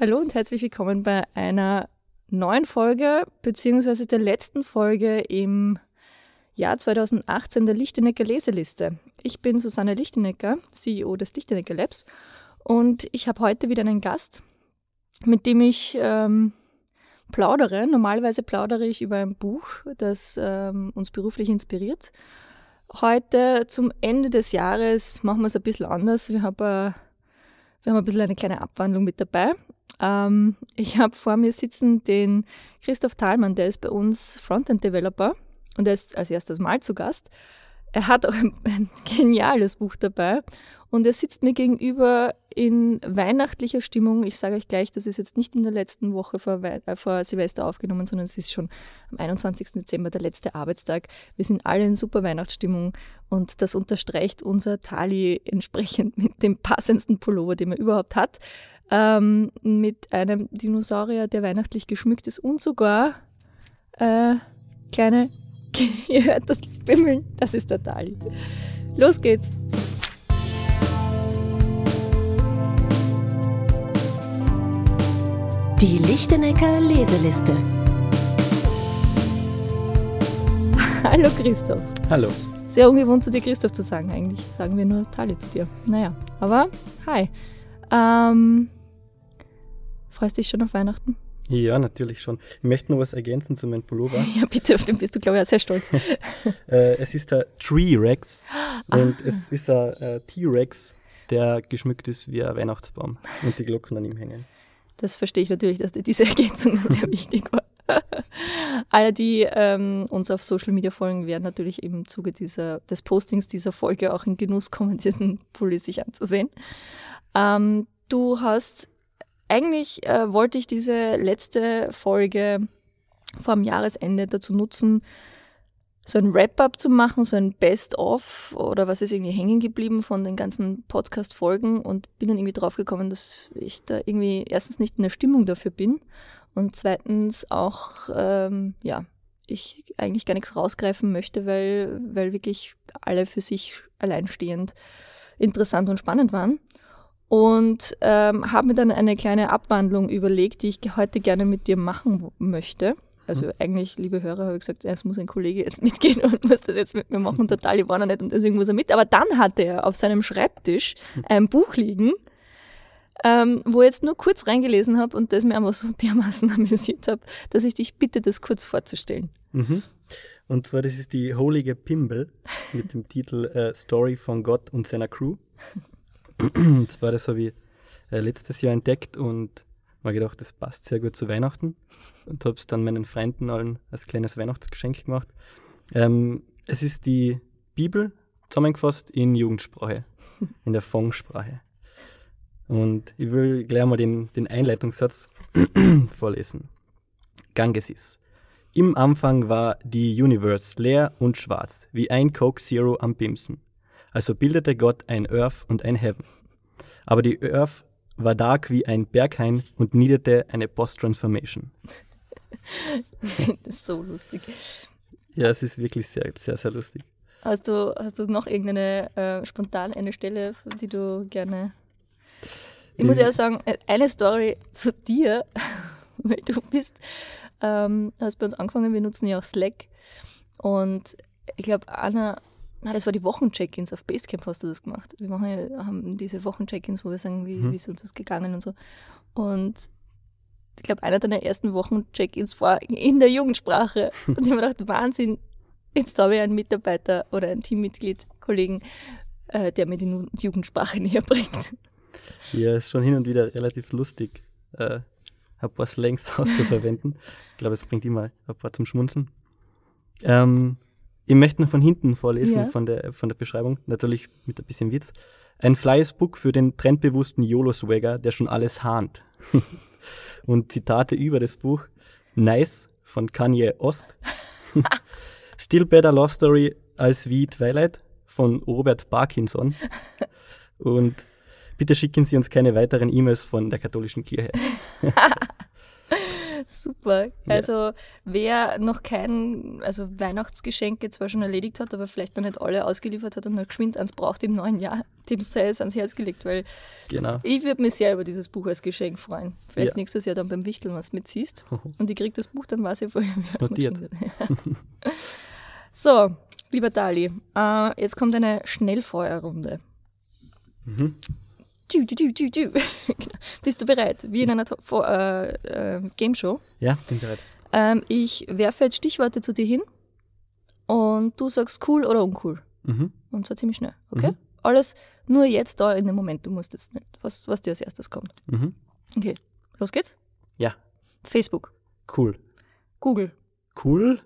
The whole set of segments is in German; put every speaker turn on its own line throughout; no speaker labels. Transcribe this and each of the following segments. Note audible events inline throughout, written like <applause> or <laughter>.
Hallo und herzlich willkommen bei einer neuen Folge, beziehungsweise der letzten Folge im Jahr 2018 der Lichtenecker Leseliste. Ich bin Susanne Lichtenecker, CEO des Lichtenecker Labs und ich habe heute wieder einen Gast, mit dem ich ähm, plaudere. Normalerweise plaudere ich über ein Buch, das ähm, uns beruflich inspiriert. Heute zum Ende des Jahres machen wir es ein bisschen anders. Wir haben, äh, wir haben ein bisschen eine kleine Abwandlung mit dabei. Ähm, ich habe vor mir sitzen den Christoph Thalmann, der ist bei uns Frontend-Developer und er ist als erstes Mal zu Gast. Er hat <laughs> auch ein, ein geniales Buch dabei und er sitzt mir gegenüber in weihnachtlicher Stimmung. Ich sage euch gleich, das ist jetzt nicht in der letzten Woche vor, äh, vor, Silvester aufgenommen, sondern es ist schon am 21. Dezember, der letzte Arbeitstag. Wir sind alle in super Weihnachtsstimmung und das unterstreicht unser Tali entsprechend mit dem passendsten Pullover, den man überhaupt hat. Ähm, mit einem Dinosaurier, der weihnachtlich geschmückt ist und sogar äh, kleine, <laughs> ihr hört das Bimmeln, das ist der Tali. Los geht's!
Die Lichtenecker Leseliste. <laughs>
Hallo Christoph.
Hallo.
Sehr ungewohnt zu dir Christoph zu sagen. Eigentlich sagen wir nur Tali zu dir. Naja, aber hi. Ähm, freust du dich schon auf Weihnachten?
Ja, natürlich schon. Ich möchte noch was ergänzen zu meinem Pullover. <laughs>
Ja, bitte, auf den bist du, glaube ich, auch sehr stolz. <laughs>
äh, es ist der Tree Rex und ah. es ist ein äh, T-Rex, der geschmückt ist wie ein Weihnachtsbaum und die Glocken an ihm hängen.
Das verstehe ich natürlich, dass dir diese Ergänzung <laughs> sehr wichtig war. Alle, die ähm, uns auf Social Media folgen, werden natürlich im Zuge dieser, des Postings dieser Folge auch in Genuss kommen, diesen Pulli sich anzusehen. Ähm, du hast, eigentlich äh, wollte ich diese letzte Folge vor dem Jahresende dazu nutzen, so ein Wrap-up zu machen, so ein Best-of oder was ist irgendwie hängen geblieben von den ganzen Podcast-Folgen und bin dann irgendwie draufgekommen, dass ich da irgendwie erstens nicht in der Stimmung dafür bin und zweitens auch, ähm, ja, ich eigentlich gar nichts rausgreifen möchte, weil, weil wirklich alle für sich alleinstehend interessant und spannend waren. Und ähm, habe mir dann eine kleine Abwandlung überlegt, die ich heute gerne mit dir machen möchte. Also mhm. eigentlich, liebe Hörer, habe ich gesagt, es muss ein Kollege jetzt <laughs> mitgehen und muss das jetzt mit mir machen. <laughs> Der Tali war noch nicht und deswegen muss er mit. Aber dann hatte er auf seinem Schreibtisch hm. ein Buch liegen, ähm, wo ich jetzt nur kurz reingelesen habe und das mir einfach so <laughs> dermaßen amüsiert habe, dass ich dich bitte, das kurz vorzustellen.
Mhm. Und zwar, das ist die Holige Pimble mit dem Titel äh, Story von Gott und seiner Crew. <clears throat> das war das habe ich äh, letztes Jahr entdeckt und mir gedacht, das passt sehr gut zu Weihnachten und habe es dann meinen Freunden allen als kleines Weihnachtsgeschenk gemacht. Ähm, es ist die Bibel zusammengefasst in Jugendsprache, <laughs> in der Fong-Sprache. Und ich will gleich mal den, den Einleitungssatz <clears throat> vorlesen. Gangesis. Im Anfang war die Universe leer und schwarz, wie ein Coke Zero am Bimsen. Also bildete Gott ein Earth und ein Heaven. Aber die Earth war dark wie ein Berghain und niederte eine Post-Transformation.
das <laughs> ist so lustig.
Ja, es ist wirklich sehr, sehr, sehr lustig.
Hast du, hast du noch irgendeine äh, spontan eine Stelle, die du gerne. Ich muss ja sagen, äh, eine Story <laughs> zu dir, <laughs> weil du bist, ähm, hast bei uns angefangen, wir nutzen ja auch Slack. Und ich glaube, Anna na, das war die Wochencheck-ins auf Basecamp hast du das gemacht. Wir machen ja, haben diese Wochencheck-ins, wo wir sagen, wie, mhm. wie ist uns das gegangen und so. Und ich glaube, einer deiner ersten Wochencheck-ins war in der Jugendsprache. <laughs> Und ich habe mir gedacht, Wahnsinn, jetzt habe ich einen Mitarbeiter oder ein Teammitglied, Kollegen, äh, der mir die Jugendsprache <laughs> näher bringt.
Ja, ist schon hin und wieder relativ lustig, äh, ein paar Slangs <laughs> auszuverwenden. ich glaube, es bringt immer ein paar zum Schmunzen. Ähm, ich möchte noch von hinten vorlesen, ja. von, der, von der Beschreibung, natürlich mit ein bisschen Witz. Ein flyes Book für den trendbewussten YOLO-Swagger, der schon alles hahnt. <laughs> Und Zitate über das Buch. Nice von Kanye Ost. <laughs> Still Better Love Story als wie Twilight von Robert Parkinson. Und bitte schicken Sie uns keine weiteren E-Mails von der katholischen Kirche. <laughs>
Super.
Ja.
Also wer noch kein also Weihnachtsgeschenke zwar schon erledigt hat, aber vielleicht noch nicht alle ausgeliefert hat und noch geschwind eins braucht im neuen Jahr, dem sei es ans Herz gelegt, weil
Genau.
ich würde mich sehr über dieses Buch als Geschenk freuen. Vielleicht
Ja.
nächstes Jahr dann beim Wichteln was mitziehst und ich krieg das Buch, dann weiß ich vorher, wie es
notiert. <laughs>
so, lieber Dali, äh, jetzt kommt eine Schnellfeuerrunde.
Mhm.
Du, du, du, du. Bist du bereit? Wie in einer äh, äh, Game Show.
Ja, bin bereit.
Ähm, ich werfe jetzt Stichworte zu dir hin und du sagst cool oder uncool.
Mhm.
Und zwar ziemlich schnell, okay?
Mhm.
Alles nur jetzt da in dem Moment. Du musst jetzt nicht, was, was dir als erstes kommt.
Mhm.
Okay, los geht's.
Ja,
Facebook,
cool.
Google,
Cool.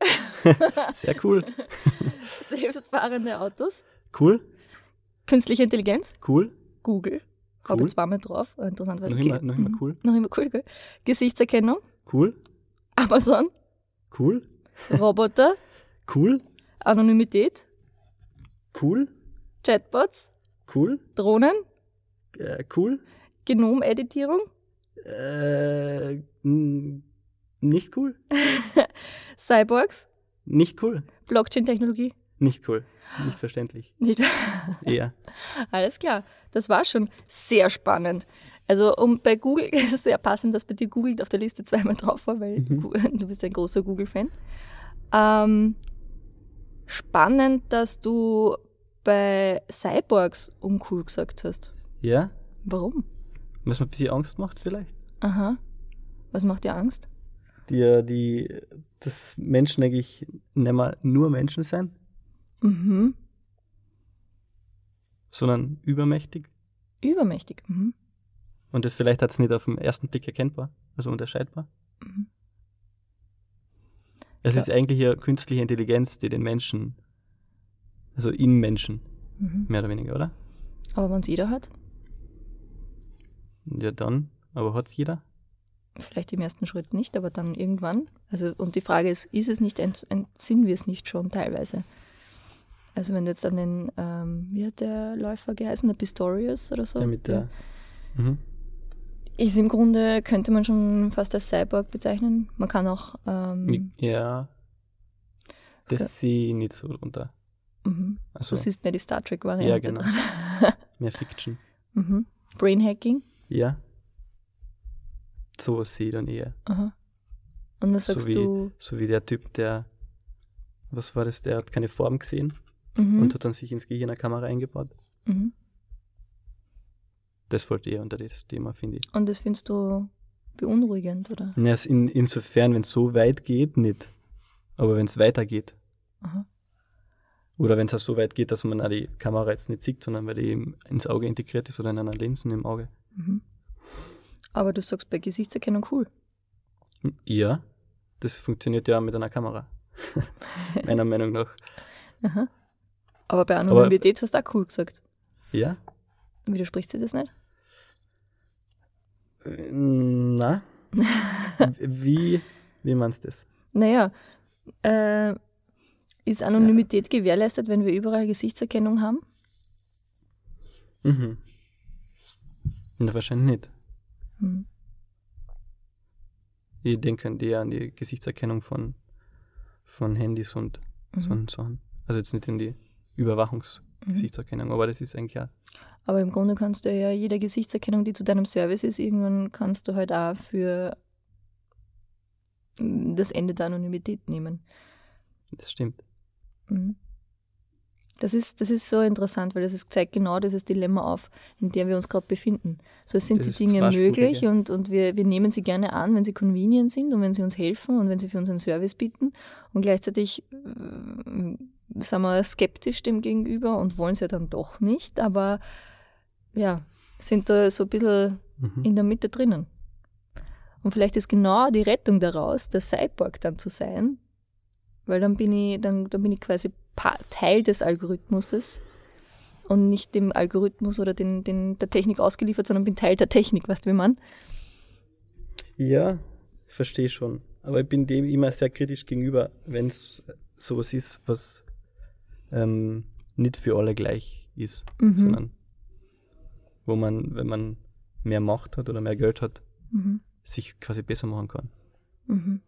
<laughs> Sehr cool.
selbstfahrende Autos,
Cool.
künstliche Intelligenz,
Cool.
Google. Habe
Cool.
ich zweimal drauf. Interessant. weil-
Noch immer, noch immer
Mhm.
cool.
Noch immer cool, gell? Gesichtserkennung,
Cool.
Amazon,
Cool.
Roboter, <laughs>
Cool.
Anonymität,
Cool.
Chatbots,
Cool.
Drohnen,
Äh, cool.
Genomeditierung,
Äh, nicht cool. <laughs>
Cyborgs,
Nicht cool.
Blockchain-Technologie.
Nicht cool. Nicht verständlich.
Nicht- <laughs>
Eher.
Alles klar, das war schon sehr spannend. Also um bei Google <laughs> ist es sehr passend, dass bei dir Google auf der Liste zweimal drauf war, weil Gu- <laughs> du bist ein großer Google-Fan. Ähm, spannend, dass du bei Cyborgs uncool gesagt hast.
Ja?
Warum?
Was mir ein bisschen Angst macht vielleicht?
Aha. Was macht dir Angst?
Die, die, dass Menschen eigentlich nicht mehr nur Menschen sein,
Mhm.
sondern übermächtig.
Übermächtig. Mhm.
Und das vielleicht hat es nicht auf den ersten Blick erkennbar, also unterscheidbar.
Mhm.
Es
Ja.
ist eigentlich eine künstliche Intelligenz, die den Menschen, also in Menschen,
Mhm.
mehr oder weniger, oder?
Aber wenn es jeder hat,
Ja, dann. Aber hat es jeder?
vielleicht im ersten Schritt nicht, aber dann irgendwann. Also, und die Frage ist, ist es nicht, ent- entsinnen wir es nicht schon teilweise? Also wenn du jetzt an den, ähm, wie hat der Läufer geheißen, der Pistorius oder so?
Der mit
Ja.
der. Mhm.
Ist im Grunde, könnte man schon fast als Cyborg bezeichnen. Man kann auch, ähm,
Ja. Das sehe ich nicht so runter.
mhm.
Also
du siehst mehr die Star Trek-Variante
Ja, genau. <laughs> mehr Fiction.
mhm. Brainhacking.
Ja. So sehe ich dann eher.
Aha. Und dann
So
sagst
wie-
du,
So wie der Typ, der, was war das, der hat keine Form gesehen
mhm,
und hat dann sich ins Gehirn eine Kamera eingebaut.
mhm.
Das wollte eher unter das Thema, finde ich.
und das findest du beunruhigend, oder?
Ja, in, insofern, wenn es so weit geht, nicht. Aber wenn es weitergeht.
Aha.
Oder wenn es auch so weit geht, dass man auch die Kamera jetzt nicht sieht, sondern weil die eben ins Auge integriert ist oder in einer Linsen im Auge.
Mhm. Aber du sagst bei Gesichtserkennung cool.
Ja, das funktioniert ja mit einer Kamera. <laughs> Meiner Meinung nach.
Aha. Aber bei Anonymität hast du auch cool gesagt.
Ja?
Widerspricht sich das nicht?
Äh, Na? <laughs> wie, wie meinst du das?
Naja, äh, ist Anonymität gewährleistet, wenn wir überall Gesichtserkennung haben?
Mhm. Na, wahrscheinlich nicht.
Hm.
Ich denke an die, an die Gesichtserkennung von, von Handys und
Mhm.
so und so. Also jetzt nicht in die Überwachungsgesichtserkennung, aber das ist eigentlich auch.
Aber im Grunde kannst du ja jede Gesichtserkennung, die zu deinem Service ist, irgendwann kannst du halt auch für mm, das Ende der Anonymität nehmen.
Das stimmt.
Mhm. Das ist, das ist so interessant, weil das ist, zeigt genau dieses Dilemma auf, in dem wir uns gerade befinden. So es sind
Das
die Dinge möglich
ja.
und, und wir, wir nehmen sie gerne an, wenn sie convenient sind und wenn sie uns helfen und wenn sie für uns einen Service bieten. Und gleichzeitig äh, sind wir skeptisch dem gegenüber und wollen es ja dann doch nicht, aber ja, sind da so ein bisschen
Mhm.
in der Mitte drinnen. Und vielleicht ist genau die Rettung daraus, der Cyborg dann zu sein, weil dann bin ich, dann, dann bin ich quasi Teil des Algorithmuses und nicht dem Algorithmus oder den, den, der Technik ausgeliefert, sondern bin Teil der Technik, weißt du, wie man?
Ja, ich verstehe schon. Aber ich bin dem immer sehr kritisch gegenüber, wenn es sowas ist, was ähm, nicht für alle gleich ist,
Mhm.
sondern wo man, wenn man mehr Macht hat oder mehr Geld hat,
Mhm.
sich quasi besser machen kann.
Mhm.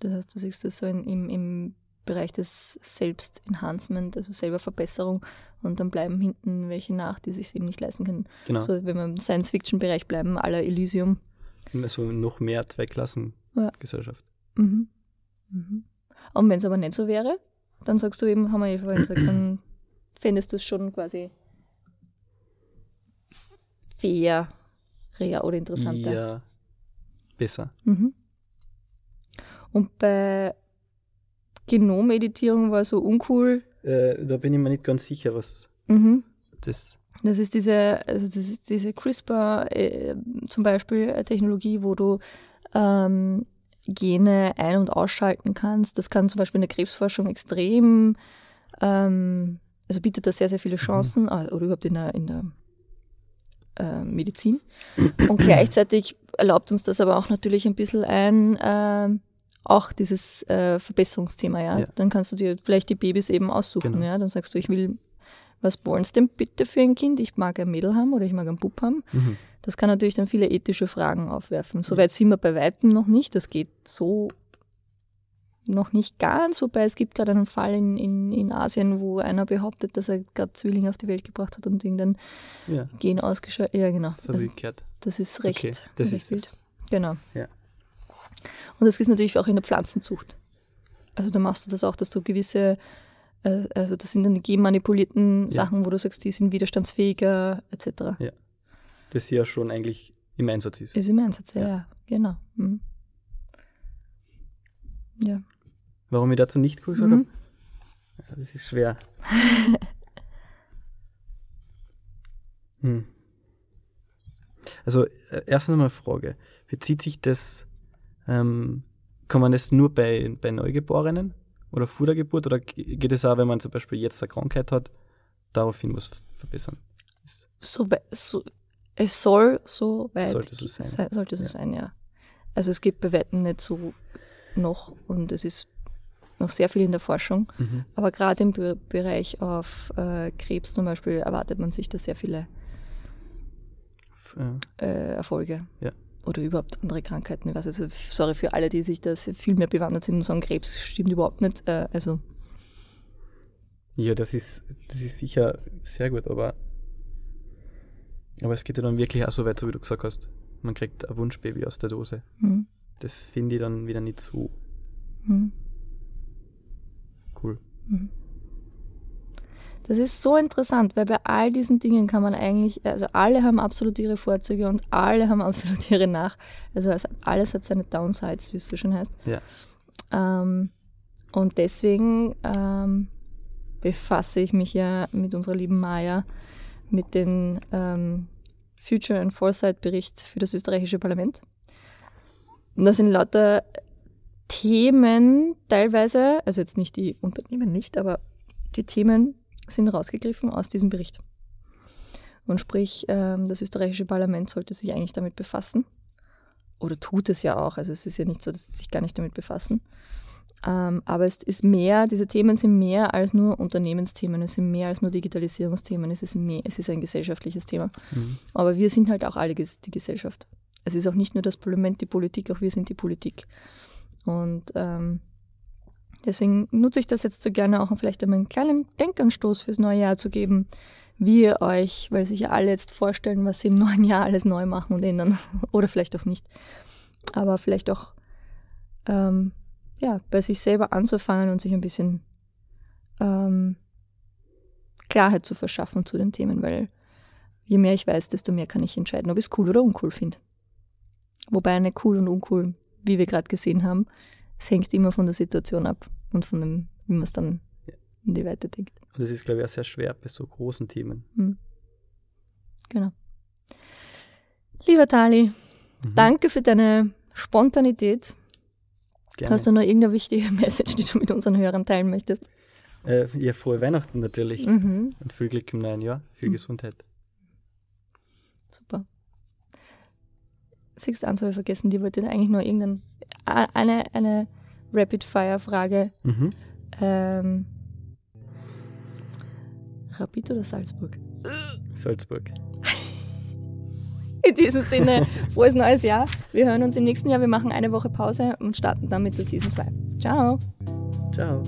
Das heißt, du siehst das so in, im, im Bereich des Selbst-Enhancement, also selber Verbesserung und dann bleiben hinten welche nach, die sich eben nicht leisten können.
Genau.
So, wenn wir im Science-Fiction-Bereich bleiben, aller Elysium.
Also noch mehr Zweiklassengesellschaft.
Ja. Mhm. Mhm. Und wenn es aber nicht so wäre, dann sagst du eben, haben wir ja vorhin gesagt, dann fändest du es schon quasi fairer oder interessanter.
Ja, besser.
Mhm. Und bei Genomeditierung war so uncool.
Äh, da bin ich mir nicht ganz sicher, was
Mhm.
das.
Das ist diese, also das ist diese CRISPR äh, zum Beispiel Technologie, wo du ähm, Gene ein- und ausschalten kannst. Das kann zum Beispiel in der Krebsforschung extrem, ähm, also bietet da sehr, sehr viele Chancen, äh, oder überhaupt in der, in der äh, Medizin. Und gleichzeitig erlaubt uns das aber auch natürlich ein bisschen ein, ähm, auch dieses äh, Verbesserungsthema, ja?
Ja.
Dann kannst du dir vielleicht die Babys eben aussuchen,
Genau.
ja. Dann sagst du, ich will, was wollen sie denn bitte für ein Kind? Ich mag ein Mädel haben oder ich mag einen Bub haben.
Mhm.
Das kann natürlich dann viele ethische Fragen aufwerfen. Soweit sind wir bei Weitem noch nicht. Das geht so noch nicht ganz, wobei es gibt gerade einen Fall in, in, in Asien, wo einer behauptet, dass er gerade Zwillinge auf die Welt gebracht hat und irgendein
Ja,
Gen ausgeschaltet. Ja, genau.
das habe
Also, das ist recht,
Okay, das
recht
ist
wild.
das.
Genau.
Ja.
Und das ist natürlich auch in der Pflanzenzucht. Also da machst du das auch, dass du gewisse, äh, also das sind dann die genmanipulierten
Ja.
Sachen, wo du sagst, die sind widerstandsfähiger etc.
Das ja schon eigentlich im Einsatz ist.
Ist im Einsatz, ja,
Ja.
genau. Mhm. Ja.
Warum ich dazu nicht gesagt
Mhm.
habe? Das ist schwer. <laughs> hm. Also, äh, erstens einmal eine Frage. Bezieht sich das, ähm, kann man das nur bei, bei Neugeborenen oder vor der Geburt oder ge- geht es auch, wenn man zum Beispiel jetzt eine Krankheit hat, daraufhin was verbessern?
So, so, es soll so weit
Sollte so sein.
sei- sollte so
Ja.
sein, ja. Also es gibt bei Weitem nicht so noch und es ist noch sehr viel in der Forschung.
mhm.
Aber gerade im Be Bereich auf äh, Krebs zum Beispiel erwartet man sich da sehr viele
F- äh,
Erfolge.
Ja.
Oder überhaupt andere Krankheiten. Ich weiß also, sorry für alle, die sich da sehr viel mehr bewandert sind und sagen, Krebs stimmt überhaupt nicht. Äh, also
Ja, das ist, das ist sicher sehr gut, aber, aber es geht ja dann wirklich auch so weit, so wie du gesagt hast. Man kriegt ein Wunschbaby aus der Dose.
hm,
Das finde ich dann wieder nicht so
hm.
cool.
Das ist so interessant, weil bei all diesen Dingen kann man eigentlich, also alle haben absolut ihre Vorzüge und alle haben <laughs> absolut ihre Nach. Also es, alles hat seine Downsides, wie es so schön heißt.
Ja.
Ähm, und deswegen ähm, befasse ich mich ja mit unserer lieben Maya mit dem ähm, Future and Foresight Bericht für das österreichische Parlament. Und da sind lauter Themen teilweise, also jetzt nicht die Unternehmen nicht, aber die Themen sind rausgegriffen aus diesem Bericht. Und sprich, ähm, das österreichische Parlament sollte sich eigentlich damit befassen. Oder tut es ja auch. Also es ist ja nicht so, dass sie sich gar nicht damit befassen. Ähm, aber es ist mehr, diese Themen sind mehr als nur Unternehmensthemen, es sind mehr als nur Digitalisierungsthemen, es ist, mehr, es ist ein gesellschaftliches Thema.
Mhm.
Aber wir sind halt auch alle die Gesellschaft. Es ist auch nicht nur das Parlament die Politik, auch wir sind die Politik. Und ähm, deswegen nutze ich das jetzt so gerne auch, um vielleicht einmal einen kleinen Denkanstoß fürs neue Jahr zu geben, wie ihr euch, weil sich ja alle jetzt vorstellen, was sie im neuen Jahr alles neu machen und ändern. <laughs> Oder vielleicht auch nicht. Aber vielleicht auch ähm, ja, bei sich selber anzufangen und sich ein bisschen ähm, Klarheit zu verschaffen zu den Themen, weil je mehr ich weiß, desto mehr kann ich entscheiden, ob ich es cool oder uncool finde. Wobei eine cool und uncool, wie wir gerade gesehen haben, es hängt immer von der Situation ab und von dem, wie man es dann in die Weite denkt.
Und das ist, glaube ich, auch sehr schwer bei so großen Themen.
Hm. Genau. Lieber Tali,
Mhm.
danke für deine Spontanität.
Gerne.
Hast du noch irgendeine wichtige <laughs> Message, die du mit unseren Hörern teilen möchtest?
äh, ja, frohe Weihnachten natürlich.
Mhm.
Und viel Glück im neuen Jahr. Viel
Mhm.
Gesundheit.
Super. Siehst du, habe ich vergessen, die wollte eigentlich nur irgendeine eine, eine Rapid-Fire-Frage.
Mhm.
Ähm, Rapid oder Salzburg?
Salzburg. <laughs>
In diesem Sinne, frohes neues Jahr. Wir hören uns im nächsten Jahr. Wir machen eine Woche Pause und starten dann mit der Season 2. Ciao.
Ciao.